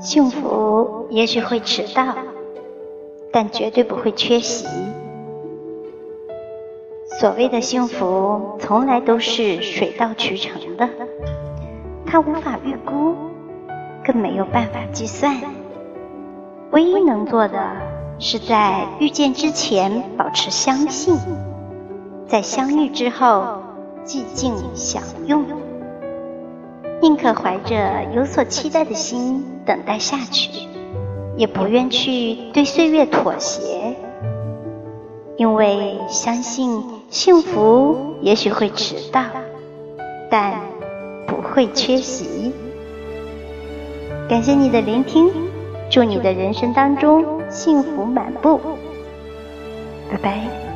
幸福也许会迟到，但绝对不会缺席。所谓的幸福，从来都是水到渠成的，它无法预估，更没有办法计算。唯一能做的，是在遇见之前保持相信，在相遇之后寂静享用。宁可怀着有所期待的心等待下去，也不愿去对岁月妥协，因为相信幸福也许会迟到，但不会缺席。感谢你的聆听，祝你的人生当中幸福满布，拜拜。